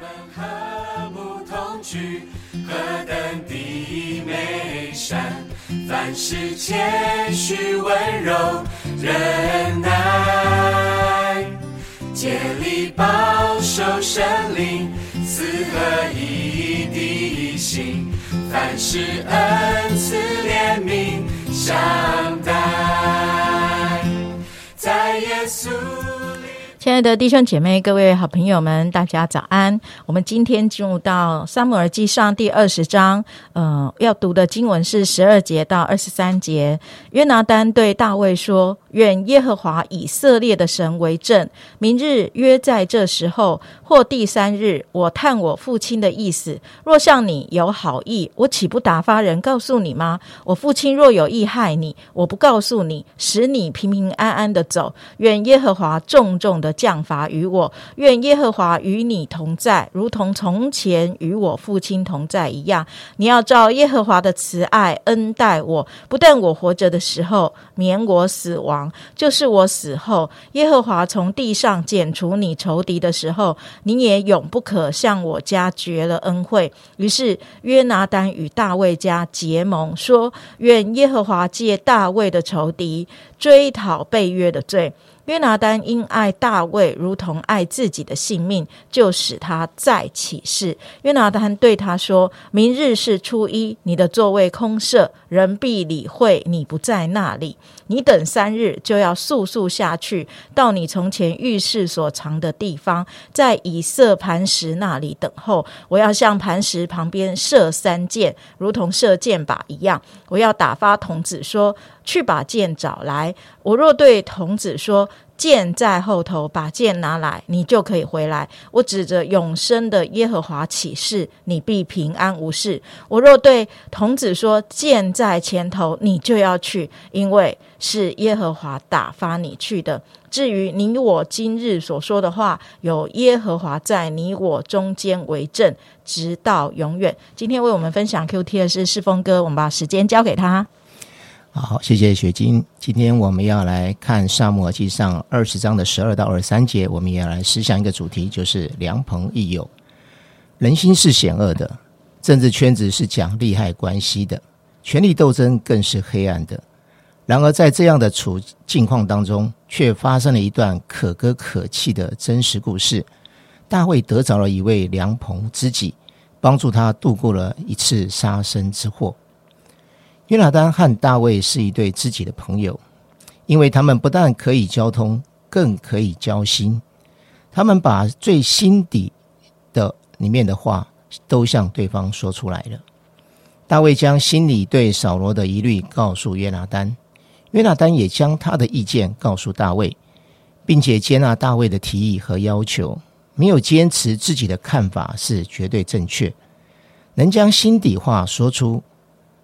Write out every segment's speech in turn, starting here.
们和睦同居，何等的美善！凡事谦虚温柔忍耐，竭力保守生灵四合一的心。凡事恩慈怜悯相待，在耶稣。亲爱的弟兄姐妹、各位好朋友们，大家早安！我们今天进入到《撒母耳记上》第二十章，呃，要读的经文是十二节到二十三节。约拿丹对大卫说：“愿耶和华以色列的神为证，明日约在这时候或第三日，我探我父亲的意思。若向你有好意，我岂不打发人告诉你吗？我父亲若有意害你，我不告诉你，使你平平安安的走。愿耶和华重重的。”降罚于我，愿耶和华与你同在，如同从前与我父亲同在一样。你要照耶和华的慈爱恩待我，不但我活着的时候免我死亡，就是我死后，耶和华从地上剪除你仇敌的时候，你也永不可向我家绝了恩惠。于是约拿丹与大卫家结盟，说：愿耶和华借大卫的仇敌追讨被约的罪。约拿丹因爱大卫如同爱自己的性命，就使他再起誓。约拿丹对他说：“明日是初一，你的座位空设，人必理会你不在那里。你等三日，就要速速下去，到你从前浴室所藏的地方，在以色磐石那里等候。我要向磐石旁边射三箭，如同射箭靶一样。我要打发童子说。”去把剑找来。我若对童子说：“剑在后头，把剑拿来，你就可以回来。”我指着永生的耶和华起誓，你必平安无事。我若对童子说：“剑在前头，你就要去，因为是耶和华打发你去的。”至于你我今日所说的话，有耶和华在你我中间为证，直到永远。今天为我们分享 Q T 的是世峰哥，我们把时间交给他。好，谢谢雪晶。今天我们要来看《沙漠耳记上》二十章的十二到二十三节，我们也要来思想一个主题，就是良朋益友。人心是险恶的，政治圈子是讲利害关系的，权力斗争更是黑暗的。然而，在这样的处境况当中，却发生了一段可歌可泣的真实故事。大卫得着了一位良朋知己，帮助他度过了一次杀身之祸。约拿丹和大卫是一对知己的朋友，因为他们不但可以交通，更可以交心。他们把最心底的里面的话都向对方说出来了。大卫将心里对扫罗的疑虑告诉约拿丹，约拿丹也将他的意见告诉大卫，并且接纳大卫的提议和要求，没有坚持自己的看法是绝对正确，能将心底话说出。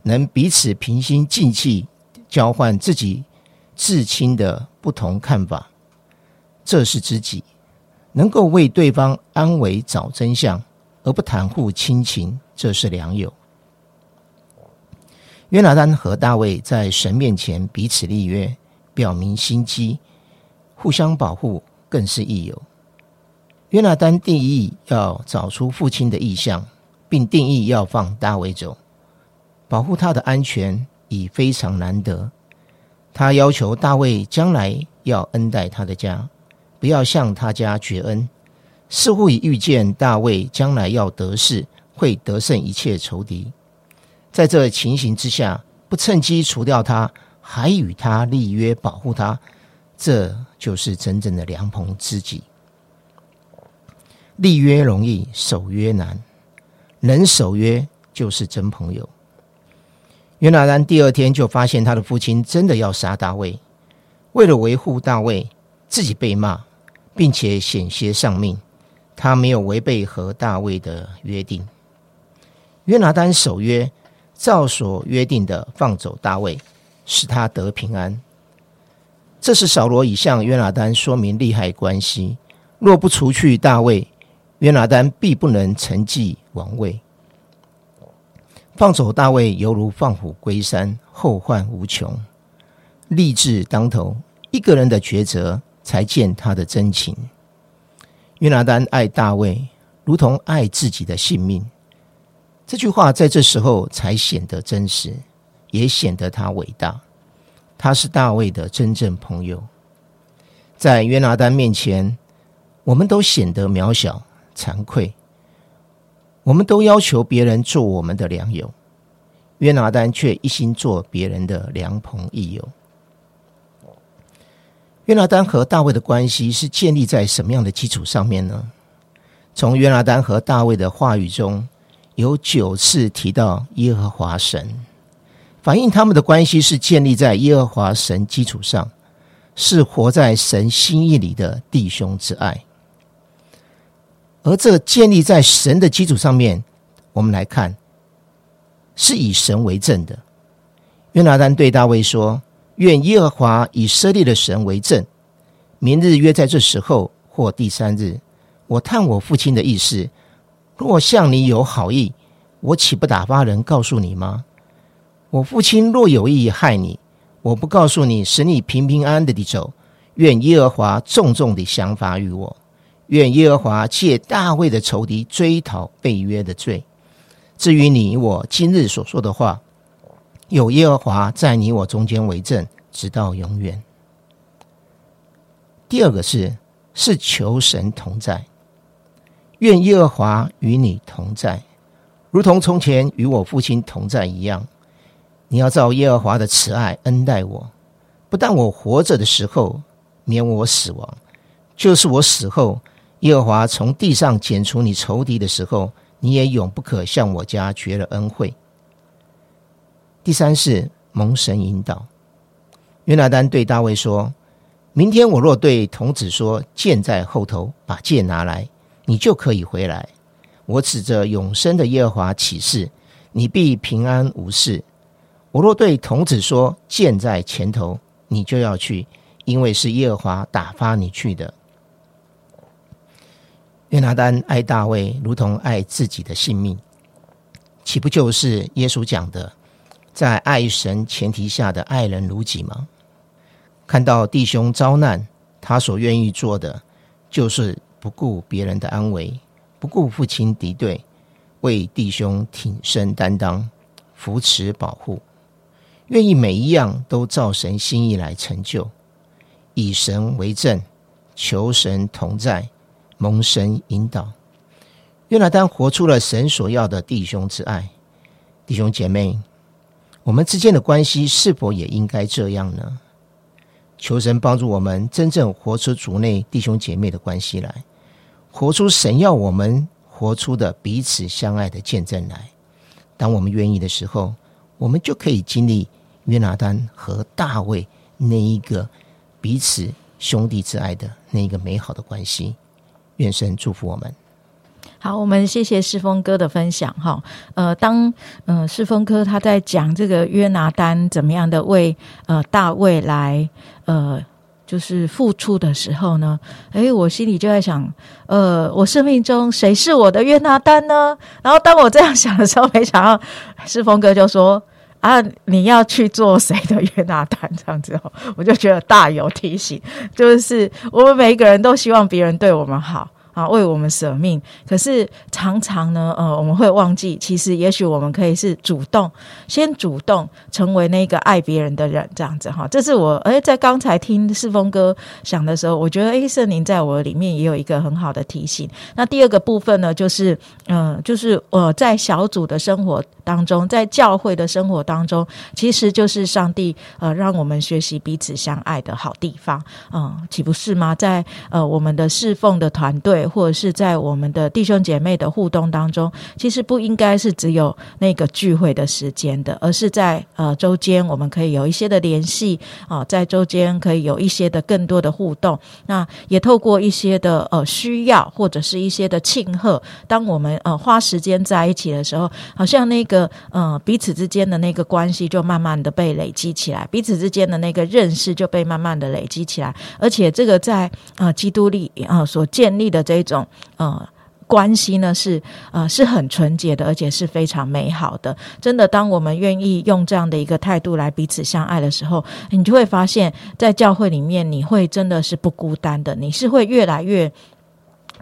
能彼此平心静气交换自己至亲的不同看法，这是知己；能够为对方安危找真相，而不袒护亲情，这是良友。约拿丹和大卫在神面前彼此立约，表明心机，互相保护，更是益友。约拿丹定义要找出父亲的意向，并定义要放大卫走。保护他的安全已非常难得。他要求大卫将来要恩待他的家，不要向他家绝恩。似乎已预见大卫将来要得势，会得胜一切仇敌。在这情形之下，不趁机除掉他，还与他立约保护他，这就是真正的良朋知己。立约容易，守约难。能守约就是真朋友。约拿丹第二天就发现他的父亲真的要杀大卫，为了维护大卫，自己被骂，并且险些丧命。他没有违背和大卫的约定。约拿丹守约，照所约定的放走大卫，使他得平安。这是扫罗已向约拿丹说明利害关系：若不除去大卫，约拿丹必不能承继王位。放走大卫，犹如放虎归山，后患无穷。立志当头，一个人的抉择，才见他的真情。约拿丹爱大卫，如同爱自己的性命。这句话在这时候才显得真实，也显得他伟大。他是大卫的真正朋友。在约拿丹面前，我们都显得渺小、惭愧。我们都要求别人做我们的良友，约拿丹却一心做别人的良朋益友。约拿丹和大卫的关系是建立在什么样的基础上面呢？从约拿丹和大卫的话语中，有九次提到耶和华神，反映他们的关系是建立在耶和华神基础上，是活在神心意里的弟兄之爱。而这建立在神的基础上面，我们来看，是以神为证的。约拿丹对大卫说。愿耶和华以色列的神为证，明日约在这时候或第三日，我探我父亲的意思。若向你有好意，我岂不打发人告诉你吗？我父亲若有意害你，我不告诉你，使你平平安安的地走。愿耶和华重重的降罚于我。愿耶和华借大卫的仇敌追讨被约的罪。至于你我今日所说的话。有耶和华在你我中间为证，直到永远。第二个是是求神同在，愿耶和华与你同在，如同从前与我父亲同在一样。你要照耶和华的慈爱恩待我，不但我活着的时候免我死亡，就是我死后，耶和华从地上剪除你仇敌的时候，你也永不可向我家绝了恩惠。第三是蒙神引导，约拿丹对大卫说：“明天我若对童子说剑在后头，把剑拿来，你就可以回来。我指着永生的耶和华起誓，你必平安无事。我若对童子说剑在前头，你就要去，因为是耶和华打发你去的。”约拿丹爱大卫如同爱自己的性命，岂不就是耶稣讲的？在爱神前提下的爱人如己吗？看到弟兄遭难，他所愿意做的就是不顾别人的安危，不顾父亲敌对，为弟兄挺身担当，扶持保护，愿意每一样都照神心意来成就，以神为证，求神同在，蒙神引导。约拿丹活出了神所要的弟兄之爱，弟兄姐妹。我们之间的关系是否也应该这样呢？求神帮助我们真正活出族内弟兄姐妹的关系来，活出神要我们活出的彼此相爱的见证来。当我们愿意的时候，我们就可以经历约拿丹和大卫那一个彼此兄弟之爱的那一个美好的关系。愿神祝福我们。好，我们谢谢世峰哥的分享哈。呃，当呃世峰哥他在讲这个约拿丹怎么样的为呃大卫来呃就是付出的时候呢，诶，我心里就在想，呃，我生命中谁是我的约拿丹呢？然后当我这样想的时候，没想到世峰哥就说啊，你要去做谁的约拿丹？这样子哦，我就觉得大有提醒，就是我们每一个人都希望别人对我们好。啊，为我们舍命，可是常常呢，呃，我们会忘记，其实也许我们可以是主动，先主动成为那个爱别人的人，这样子哈。这是我，哎，在刚才听世峰哥想的时候，我觉得，哎，圣灵在我里面也有一个很好的提醒。那第二个部分呢，就是，嗯，就是我在小组的生活当中，在教会的生活当中，其实就是上帝呃，让我们学习彼此相爱的好地方，嗯，岂不是吗？在呃，我们的侍奉的团队。或者是在我们的弟兄姐妹的互动当中，其实不应该是只有那个聚会的时间的，而是在呃周间我们可以有一些的联系啊，在周间可以有一些的更多的互动。那也透过一些的呃需要或者是一些的庆贺，当我们呃花时间在一起的时候，好像那个呃彼此之间的那个关系就慢慢的被累积起来，彼此之间的那个认识就被慢慢的累积起来，而且这个在呃基督里啊所建立的这。一种呃关系呢是呃是很纯洁的，而且是非常美好的。真的，当我们愿意用这样的一个态度来彼此相爱的时候，你就会发现，在教会里面，你会真的是不孤单的，你是会越来越。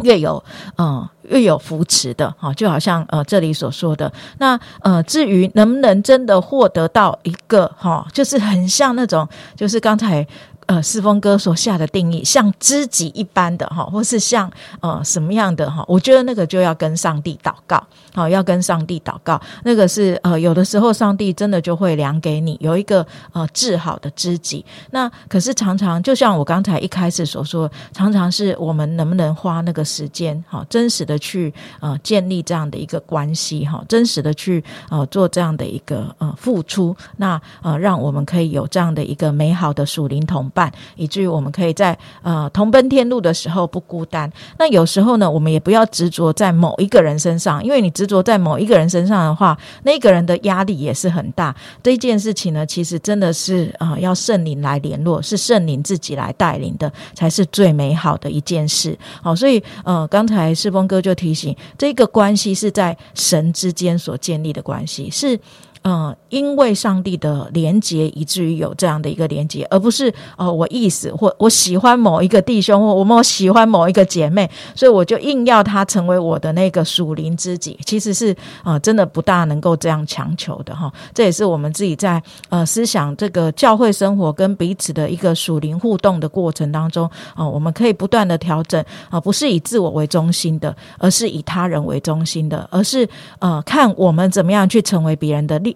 越有嗯越有扶持的哈，就好像呃这里所说的那呃至于能不能真的获得到一个哈，就是很像那种就是刚才。呃，四峰哥所下的定义，像知己一般的哈，或是像呃什么样的哈，我觉得那个就要跟上帝祷告，好，要跟上帝祷告。那个是呃，有的时候上帝真的就会量给你有一个呃治好的知己。那可是常常就像我刚才一开始所说，常常是我们能不能花那个时间，哈，真实的去呃建立这样的一个关系，哈，真实的去呃做这样的一个呃付出，那呃让我们可以有这样的一个美好的属灵同。伴，以至于我们可以在呃同奔天路的时候不孤单。那有时候呢，我们也不要执着在某一个人身上，因为你执着在某一个人身上的话，那个人的压力也是很大。这件事情呢，其实真的是啊，要圣灵来联络，是圣灵自己来带领的，才是最美好的一件事。好，所以呃，刚才世峰哥就提醒，这个关系是在神之间所建立的关系，是。嗯，因为上帝的连接，以至于有这样的一个连接，而不是哦，我意思或我喜欢某一个弟兄，或我们喜欢某一个姐妹，所以我就硬要他成为我的那个属灵知己。其实是啊，真的不大能够这样强求的哈。这也是我们自己在呃思想这个教会生活跟彼此的一个属灵互动的过程当中啊，我们可以不断的调整啊，不是以自我为中心的，而是以他人为中心的，而是呃看我们怎么样去成为别人的利。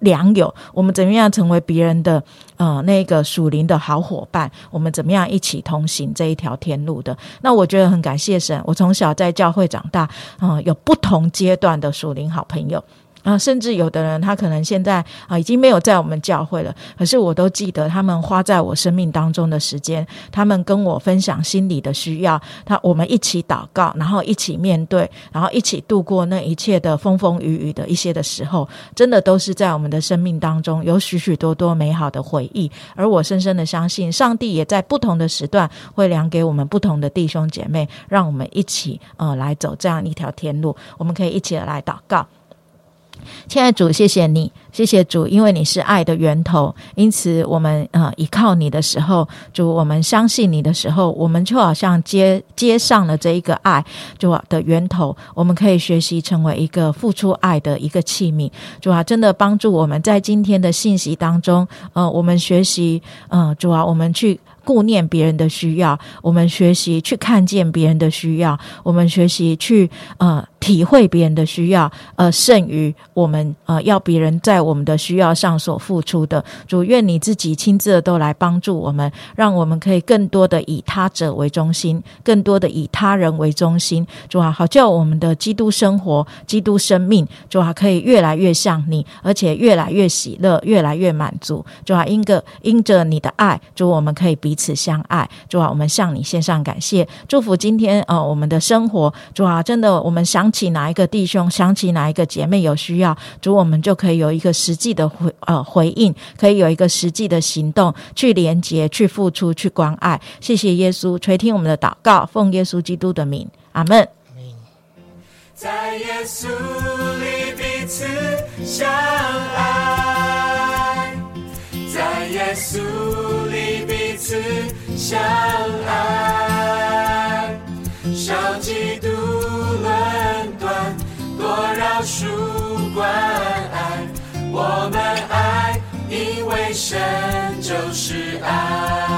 良友，我们怎么样成为别人的呃那个属灵的好伙伴？我们怎么样一起同行这一条天路的？那我觉得很感谢神，我从小在教会长大，嗯，有不同阶段的属灵好朋友。啊，甚至有的人他可能现在啊已经没有在我们教会了，可是我都记得他们花在我生命当中的时间，他们跟我分享心里的需要，他我们一起祷告，然后一起面对，然后一起度过那一切的风风雨雨的一些的时候，真的都是在我们的生命当中有许许多多美好的回忆。而我深深的相信，上帝也在不同的时段会量给我们不同的弟兄姐妹，让我们一起呃来走这样一条天路，我们可以一起来祷告。亲爱的主，谢谢你，谢谢主，因为你是爱的源头，因此我们呃依靠你的时候，主，我们相信你的时候，我们就好像接接上了这一个爱就的源头，我们可以学习成为一个付出爱的一个器皿，主啊，真的帮助我们在今天的信息当中，呃，我们学习，呃，主啊，我们去顾念别人的需要，我们学习去看见别人的需要，我们学习去呃。体会别人的需要，呃，胜于我们呃要别人在我们的需要上所付出的。主愿你自己亲自的都来帮助我们，让我们可以更多的以他者为中心，更多的以他人为中心。主啊，好叫我们的基督生活、基督生命，主啊，可以越来越像你，而且越来越喜乐，越来越满足。主啊，因个因着你的爱，主我们可以彼此相爱。主啊，我们向你献上感谢，祝福今天呃我们的生活。主啊，真的我们想。起哪一个弟兄，想起哪一个姐妹有需要，主我们就可以有一个实际的回呃回应，可以有一个实际的行动去连接、去付出、去关爱。谢谢耶稣垂听我们的祷告，奉耶稣基督的名，阿门。在耶稣里彼此相爱，在耶稣里彼此相爱，少基我们爱，因为神就是爱。